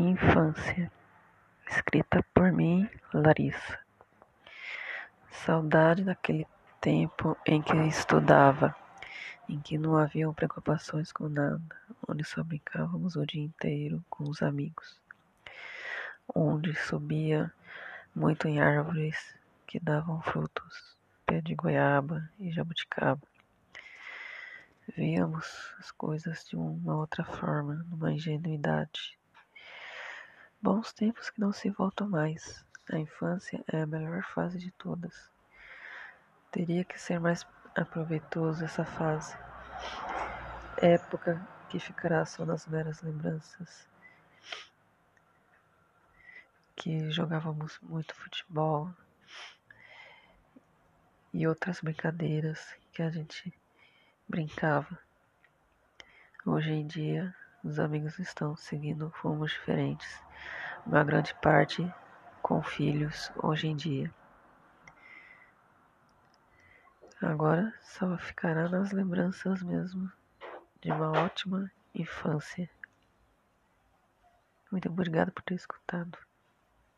Infância, escrita por mim, Larissa. Saudade daquele tempo em que estudava, em que não haviam preocupações com nada, onde só brincávamos o dia inteiro com os amigos, onde subia muito em árvores que davam frutos, pé de goiaba e jabuticaba. Víamos as coisas de uma outra forma, numa ingenuidade Bons tempos que não se voltam mais. A infância é a melhor fase de todas. Teria que ser mais aproveitoso essa fase. Época que ficará só nas meras lembranças. Que jogávamos muito futebol e outras brincadeiras que a gente brincava. Hoje em dia, os amigos estão seguindo rumos diferentes uma grande parte com filhos hoje em dia. Agora só ficará nas lembranças mesmo de uma ótima infância. Muito obrigada por ter escutado.